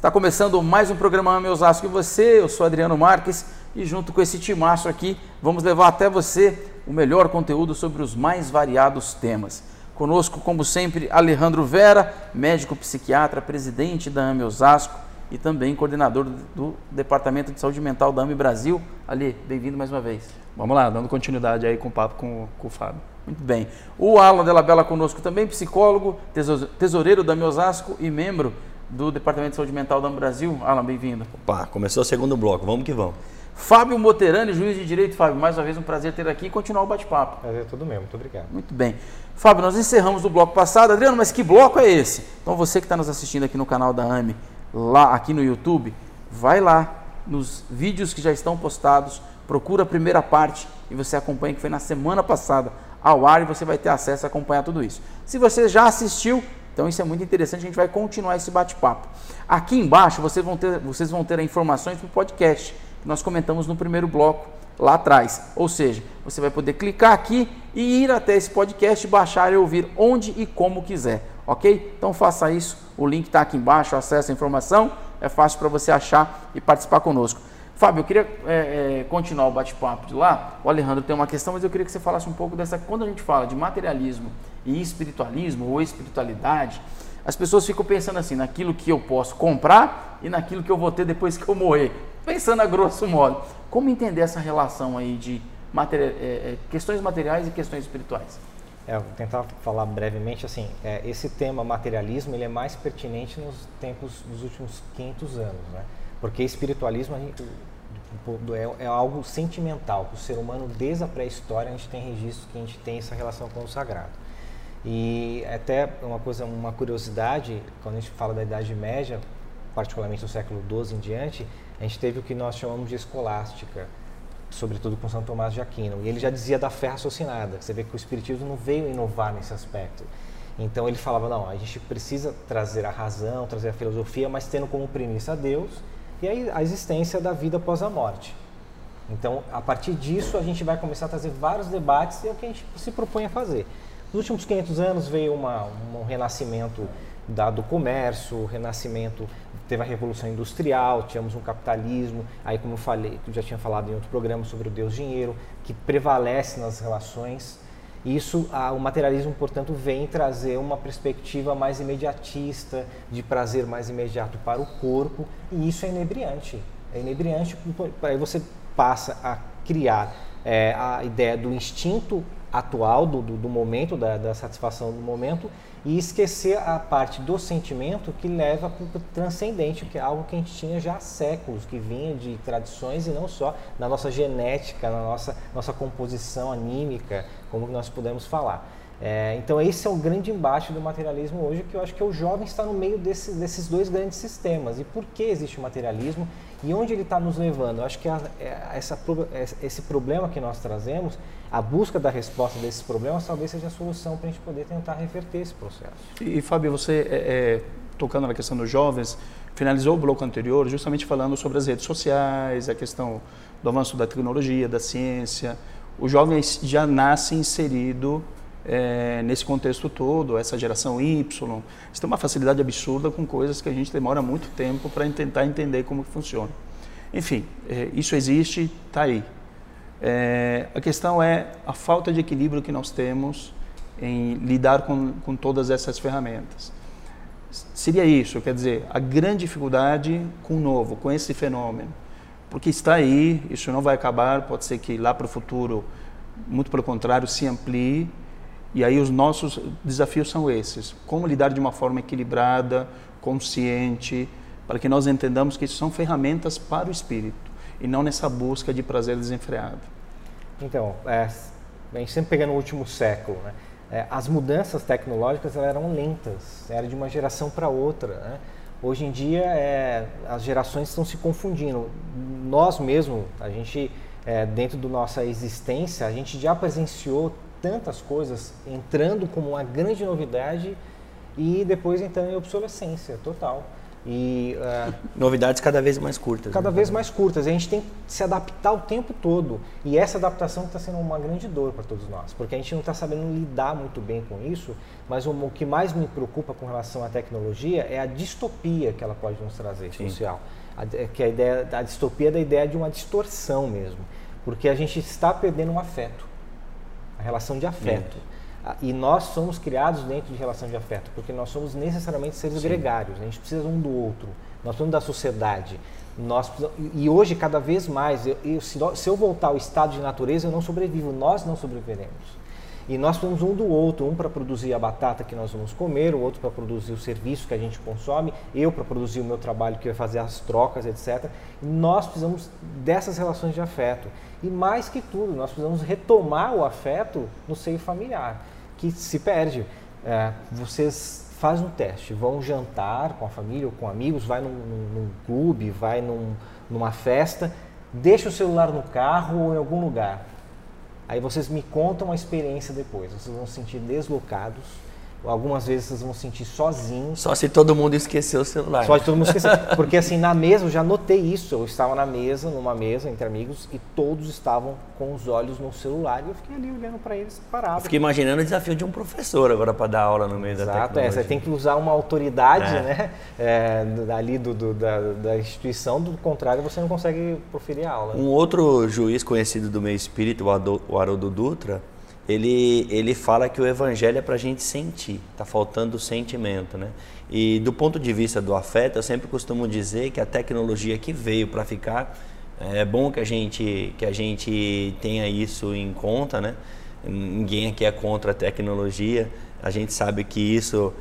Está começando mais um programa Ame Osasco e você, eu sou Adriano Marques e junto com esse timaço aqui, vamos levar até você o melhor conteúdo sobre os mais variados temas. Conosco, como sempre, Alejandro Vera, médico psiquiatra, presidente da AME Osasco e também coordenador do Departamento de Saúde Mental da AME Brasil. Ali, bem-vindo mais uma vez. Vamos lá, dando continuidade aí com o papo com, com o Fábio. Muito bem. O Alan Della Bella conosco também, psicólogo, tesoureiro da AME Osasco e membro do Departamento de Saúde Mental da AME Brasil. Alan, bem-vindo. Opa, começou o segundo bloco, vamos que vamos. Fábio Moterani, juiz de direito. Fábio, mais uma vez um prazer ter aqui e continuar o bate-papo. Prazer é tudo mesmo, muito obrigado. Muito bem. Fábio, nós encerramos o bloco passado. Adriano, mas que bloco é esse? Então você que está nos assistindo aqui no canal da AME, lá aqui no YouTube, vai lá nos vídeos que já estão postados, procura a primeira parte e você acompanha que foi na semana passada ao ar e você vai ter acesso a acompanhar tudo isso. Se você já assistiu, então isso é muito interessante, a gente vai continuar esse bate-papo. Aqui embaixo vocês vão ter, vocês vão ter informações para o podcast que nós comentamos no primeiro bloco lá atrás. Ou seja, você vai poder clicar aqui e ir até esse podcast, baixar e ouvir onde e como quiser, ok? Então faça isso, o link está aqui embaixo, acesse a informação, é fácil para você achar e participar conosco. Fábio, eu queria é, é, continuar o bate-papo de lá. O Alejandro tem uma questão, mas eu queria que você falasse um pouco dessa. Quando a gente fala de materialismo e espiritualismo ou espiritualidade, as pessoas ficam pensando assim, naquilo que eu posso comprar e naquilo que eu vou ter depois que eu morrer. Pensando a grosso modo. Como entender essa relação aí de é, é, questões materiais e questões espirituais? É, vou tentar falar brevemente assim, é, esse tema materialismo ele é mais pertinente nos tempos dos últimos 500 anos, né? Porque espiritualismo é, é algo sentimental, o ser humano desde a pré-história a gente tem registro que a gente tem essa relação com o sagrado. E até uma coisa, uma curiosidade, quando a gente fala da Idade Média, particularmente do século XII em diante, a gente teve o que nós chamamos de escolástica, sobretudo com São Tomás de Aquino. E ele já dizia da fé raciocinada. Você vê que o Espiritismo não veio inovar nesse aspecto. Então ele falava, não, a gente precisa trazer a razão, trazer a filosofia, mas tendo como premissa Deus e a existência da vida após a morte. Então, a partir disso, a gente vai começar a trazer vários debates e é o que a gente se propõe a fazer. Nos últimos 500 anos veio uma, um renascimento da, do comércio, o renascimento, teve a Revolução Industrial, tínhamos um capitalismo, aí como eu falei, eu já tinha falado em outro programa sobre o Deus Dinheiro, que prevalece nas relações. Isso, a, o materialismo, portanto, vem trazer uma perspectiva mais imediatista, de prazer mais imediato para o corpo, e isso é inebriante. É inebriante, aí você passa a criar é, a ideia do instinto atual, do, do, do momento, da, da, satisfação do momento, e esquecer a parte do sentimento que leva para o transcendente, que é algo que a gente tinha já há séculos, que vinha de tradições e não só na nossa genética, na nossa, nossa composição anímica, como nós podemos falar. É, então esse é o grande embate do materialismo hoje, que eu acho que o jovem está no meio desses, desses dois grandes sistemas. E por que existe o materialismo e onde ele está nos levando? Eu acho que a, é, essa, esse problema que nós trazemos, a busca da resposta desses problemas, talvez seja a solução para a gente poder tentar reverter esse processo. E, e Fábio, você, é, é, tocando na questão dos jovens, finalizou o bloco anterior justamente falando sobre as redes sociais, a questão do avanço da tecnologia, da ciência. O jovem já nasce inserido é, nesse contexto todo, essa geração Y, eles têm uma facilidade absurda com coisas que a gente demora muito tempo para tentar entender como funciona. Enfim, é, isso existe, está aí. É, a questão é a falta de equilíbrio que nós temos em lidar com, com todas essas ferramentas. Seria isso, quer dizer, a grande dificuldade com o novo, com esse fenômeno. Porque está aí, isso não vai acabar, pode ser que lá para o futuro, muito pelo contrário, se amplie e aí os nossos desafios são esses: como lidar de uma forma equilibrada, consciente, para que nós entendamos que isso são ferramentas para o espírito e não nessa busca de prazer desenfreado. Então, é, a gente sempre pegando o último século, né? é, as mudanças tecnológicas eram lentas, era de uma geração para outra. Né? Hoje em dia, é, as gerações estão se confundindo. Nós mesmo, a gente, é, dentro da nossa existência, a gente já presenciou tantas coisas entrando como uma grande novidade e depois entrando em obsolescência total. E uh, novidades cada vez mais curtas. Cada né? vez mais curtas. A gente tem que se adaptar o tempo todo. E essa adaptação está sendo uma grande dor para todos nós, porque a gente não está sabendo lidar muito bem com isso. Mas o, o, que mais me preocupa com relação à tecnologia é a distopia que ela pode nos trazer Sim. social. A, que a ideia, a distopia é da ideia de uma distorção mesmo, porque a gente está perdendo um afeto, a relação de afeto. E nós somos criados dentro de relação de afeto, porque nós somos necessariamente seres Sim. gregários, né? a gente precisa um do outro, nós precisamos da sociedade. Nós e hoje, cada vez mais, eu, eu, se eu voltar ao estado de natureza, eu não sobrevivo, nós não sobreviveremos. E nós precisamos um do outro, um para produzir a batata que nós vamos comer, o outro para produzir o serviço que a gente consome, eu para produzir o meu trabalho que vai fazer as trocas, etc. E nós precisamos dessas relações de afeto. E mais que tudo, nós precisamos retomar o afeto no seio familiar, que se perde. É, vocês fazem um teste, vão jantar com a família ou com amigos, vai num, num, num clube, vai num, numa festa, deixa o celular no carro ou em algum lugar. Aí vocês me contam a experiência depois. Vocês vão se sentir deslocados, Algumas vezes vocês vão sentir sozinhos. Só se todo mundo esqueceu o celular. Só se todo mundo esqueceu. Porque assim, na mesa, eu já notei isso. Eu estava na mesa, numa mesa entre amigos, e todos estavam com os olhos no celular. E eu fiquei ali olhando para eles parado. fiquei imaginando o desafio de um professor agora para dar aula no meio Exato, da tecnologia. Exato, é, você tem que usar uma autoridade, é. né? É, ali do, do da, da, instituição, do contrário, você não consegue proferir a aula. Um outro juiz conhecido do meio espírito, o Haroldo Dutra, ele, ele fala que o evangelho é para a gente sentir, está faltando o sentimento, né? E do ponto de vista do afeto, eu sempre costumo dizer que a tecnologia que veio para ficar, é bom que a gente que a gente tenha isso em conta, né? Ninguém aqui é contra a tecnologia, a gente sabe que isso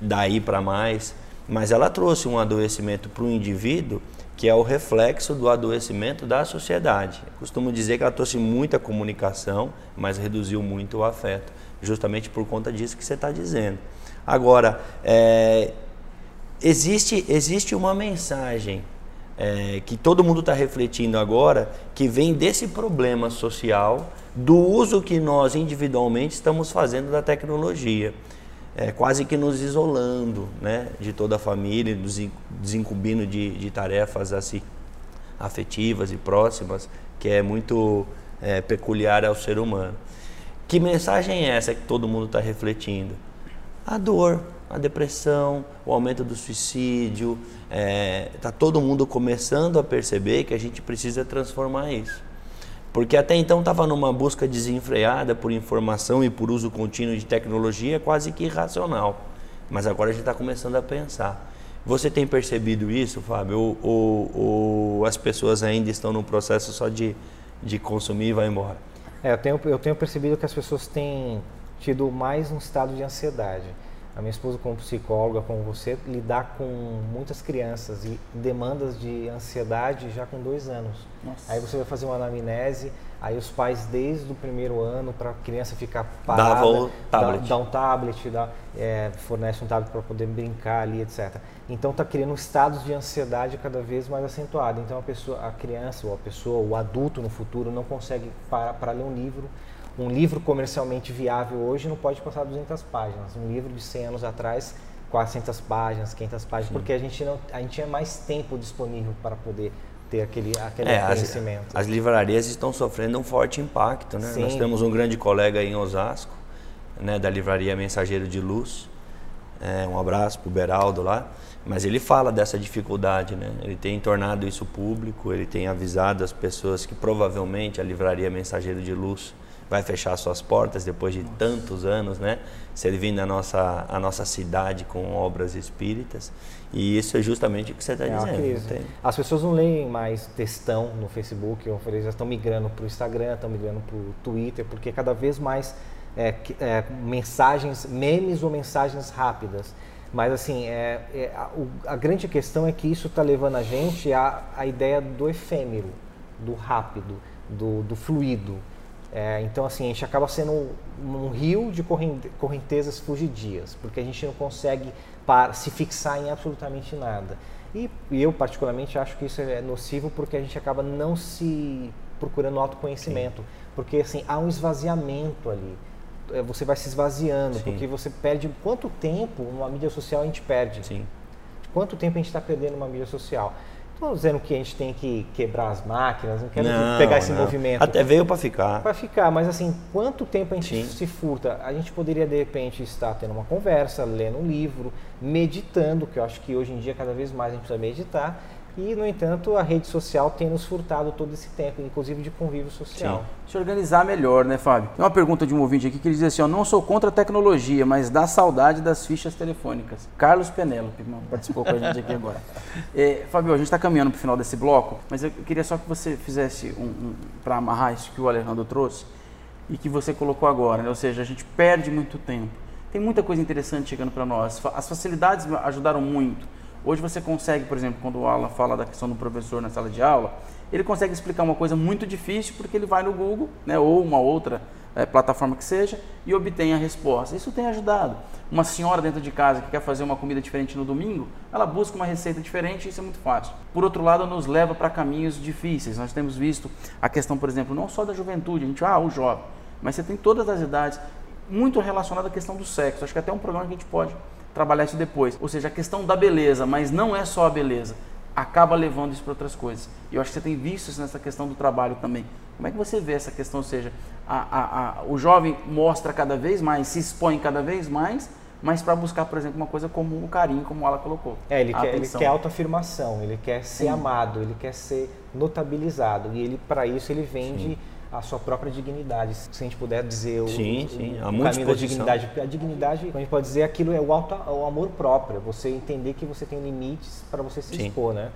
daí para mais, mas ela trouxe um adoecimento para o indivíduo que é o reflexo do adoecimento da sociedade. Eu costumo dizer que ela trouxe muita comunicação, mas reduziu muito o afeto, justamente por conta disso que você está dizendo. Agora, é, existe, existe uma mensagem é, que todo mundo está refletindo agora, que vem desse problema social, do uso que nós individualmente estamos fazendo da tecnologia é, quase que nos isolando né, de toda a família, nos desincumbindo de, de tarefas assim, afetivas e próximas, que é muito é, peculiar ao ser humano. Que mensagem é essa que todo mundo está refletindo? A dor, a depressão, o aumento do suicídio. Está é, tá todo mundo começando a perceber que a gente precisa transformar isso. Porque até então estava numa busca desenfreada por informação e por uso contínuo de tecnologia quase que irracional. Mas agora a gente está começando a pensar. Você tem percebido isso, Fábio? Ou, ou, ou, as pessoas ainda estão no processo só de, de consumir e vai embora? É, eu, tenho, eu tenho percebido que as pessoas têm tido mais um estado de ansiedade a minha esposa como psicóloga, como você, lidar com muitas crianças e demandas de ansiedade já com dois anos. Nossa. Aí você vai fazer uma anamnese, aí os pais desde o primeiro ano para a criança ficar parada, dá, o tablet. dá, um tablet, dá, é, fornece um tablet para poder brincar ali, etc. Então está criando estados de ansiedade cada vez mais acentuados. Então a pessoa, a criança ou a pessoa, o adulto no futuro não consegue parar para ler um livro um livro comercialmente viável hoje não pode passar 200 páginas. Um livro de 100 anos atrás, 400 páginas, 500 páginas, Sim. porque a gente, não, a gente tinha mais tempo disponível para poder ter aquele, aquele é, conhecimento. As, as, livrarias estão sofrendo um forte impacto. Né? Nós temos um grande colega em Osasco, né, da livraria Mensageiro de Luz. É, um abraço para o Beraldo lá. Mas ele fala dessa dificuldade, né? Ele tem tornado isso público, ele tem avisado as pessoas que provavelmente a livraria Mensageiro de Luz vai fechar suas portas depois de tantos anos, né? Servindo a nossa, a nossa cidade com obras espíritas. E isso é justamente o que você está é dizendo. As pessoas não leem mais textão no Facebook, ou já estão migrando para o Instagram, estão migrando para o Twitter, porque cada vez mais é, é, mensagens, memes ou mensagens rápidas. Mas assim, é, é a, o, a, grande questão é que isso está levando a gente à, à ideia do efêmero, do rápido, do, do fluido. É, então, assim, a gente acaba sendo um, um rio de correntezas fugidias, porque a gente não consegue para, se fixar em absolutamente nada. E, e, eu, particularmente, acho que isso é nocivo porque a gente acaba não se procurando autoconhecimento. Sim. Porque, assim, há um esvaziamento ali. É, você vai se esvaziando, Sim. porque você perde quanto tempo numa mídia social a gente perde. Sim. quanto tempo a gente está perdendo uma mídia social. Estou dizendo que a gente tem que quebrar as máquinas, não quero Não, pegar esse não. movimento. Até veio para ficar. Para ficar, mas assim, quanto tempo a gente Sim. se furta? A gente poderia, de repente, estar tendo uma conversa, lendo um livro, meditando, que eu acho que hoje em dia cada vez mais a gente precisa meditar. E, no entanto, a rede social tem nos furtado todo esse tempo, inclusive de convívio social. Se organizar melhor, né, Fábio? Tem uma pergunta de um ouvinte aqui que ele diz assim: ó, não sou contra a tecnologia, mas dá saudade das fichas telefônicas. Carlos Penélope participou com a gente aqui agora. É, Fábio, a gente está caminhando para o final desse bloco, mas eu queria só que você fizesse um, um para amarrar isso que o Alejandro trouxe e que você colocou agora, né? ou seja, a gente perde muito tempo. Tem muita coisa interessante chegando para nós. As facilidades ajudaram muito. Hoje você consegue, por exemplo, quando o Alan fala da questão do professor na sala de aula, ele consegue explicar uma coisa muito difícil porque ele vai no Google, né, ou uma outra eh, plataforma que seja, e obtém a resposta. Isso tem ajudado. Uma senhora dentro de casa que quer fazer uma comida diferente no domingo, ela busca uma receita diferente e isso é muito fácil. Por outro lado, nos leva para caminhos difíceis. Nós temos visto a questão, por exemplo, não só da juventude, a gente, ah, o jovem, mas você tem todas as idades, muito relacionada à questão do sexo. Acho que até um programa que a gente pode trabalhar isso depois. Ou seja, a questão da beleza, mas não é só a beleza. Acaba levando isso para outras coisas. E eu acho que você tem visto isso nessa questão do trabalho também. Como é que você vê essa questão? Ou seja, a, a, a, o jovem mostra cada vez mais, se expõe cada vez mais, mas para buscar, por exemplo, uma coisa como o carinho, como ela colocou. É, ele quer, ele quer autoafirmação, ele quer ser Sim. amado, ele quer ser notabilizado. E ele, para isso, ele vende a sua própria dignidade. Se a gente puder dizer o, Sim, o- sim, o muita caminho da dignidade. Porque a dignidade, a gente pode dizer, aquilo é o, auto, o amor próprio. Você entender que você tem limites para você se Sim. expor, né?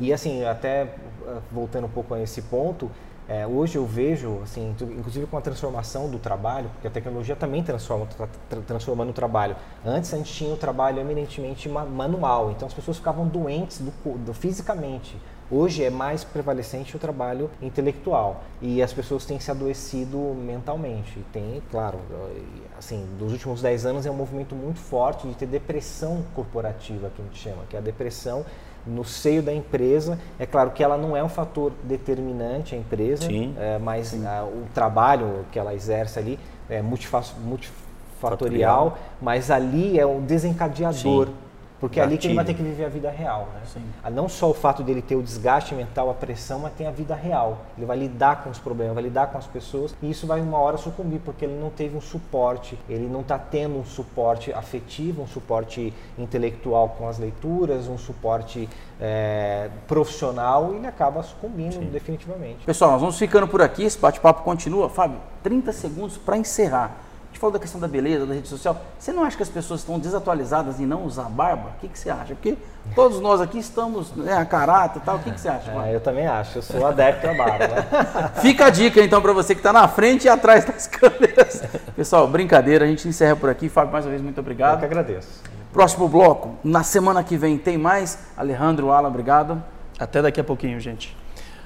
E assim, até eh, voltando um pouco a esse ponto, eh, hoje eu vejo, assim, inclusive com a transformação do trabalho, porque a tecnologia também transforma, tra- tra- transformando o trabalho. Antes a gente tinha o trabalho eminentemente ma- manual, então as pessoas ficavam doentes do, do- fisicamente. Hoje é mais prevalecente o trabalho intelectual e as pessoas têm se adoecido mentalmente. E Tem, claro, assim, dos últimos 10 anos é um movimento muito forte de ter depressão corporativa, que a gente chama, que é a depressão no seio da empresa. É claro que ela não é um fator determinante a empresa, Sim. eh, mas ah, o trabalho que ela exerce ali é multifa- multifatorial, Fatorial. mas ali é um desencadeador. Sim. Porque é ali que ele vai ter Gatilho. que viver a vida real, né? Sim. Ah, Não só o fato dele ter o desgaste mental, a pressão, mas tem a vida real. Ele vai lidar com os problemas, vai lidar com as pessoas e isso vai uma hora sucumbir porque ele não teve um suporte, ele não está tendo um suporte afetivo, um suporte intelectual com as leituras, um suporte eh, profissional e ele acaba sucumbindo definitivamente. Pessoal, nós vamos ficando por aqui, esse bate-papo continua. Fábio, 30 segundos para encerrar. A gente falou da questão da beleza, da rede social. Você não acha que as pessoas estão desatualizadas em não usar barba? O que, que você acha? Porque todos nós aqui estamos né, a caráter e tal. O que, que você acha? Ah, eu também acho, eu sou adepto à barba. Fica a dica então para você que está na frente e atrás das câmeras. Pessoal, brincadeira, a gente encerra por aqui. Fábio, mais uma vez, muito Eu que obrigado. agradeço. Próximo bloco, na semana que vem tem mais. Alejandro, Alan, obrigado. Até daqui a pouquinho, gente.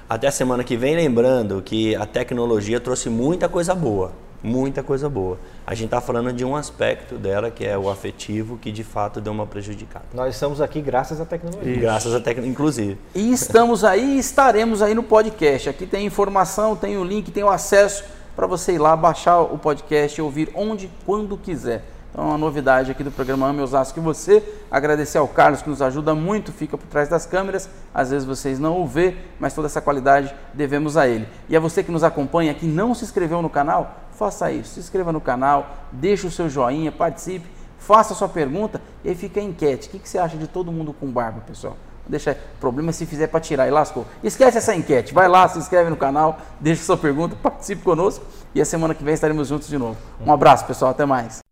Até a semana que vem, lembrando que a tecnologia trouxe muita coisa boa. Muita coisa boa. A gente está falando de um aspecto dela, que é o afetivo, que de fato deu uma prejudicada. Nós estamos aqui graças à tecnologia. Graças à tecnologia, inclusive. E estamos aí e estaremos aí no podcast. Aqui tem informação, tem o link, tem o acesso para você ir lá, baixar o podcast e ouvir onde, quando quiser. Então, uma novidade aqui do programa Ame Osasco que você. Agradecer ao Carlos que nos ajuda muito, fica por trás das câmeras. Às vezes vocês não o vê, mas toda essa qualidade devemos a ele. E a você que nos acompanha, que não se inscreveu no canal, faça isso. Se inscreva no canal, deixe o seu joinha, participe, faça a sua pergunta e aí fica a enquete. O que, que você acha de todo mundo com barba, pessoal? Deixa problema se fizer para tirar e lascou. Esquece essa enquete. Vai lá, se inscreve no canal, deixa sua pergunta, participe conosco e a semana que vem estaremos juntos de novo. Um abraço, pessoal. Até mais.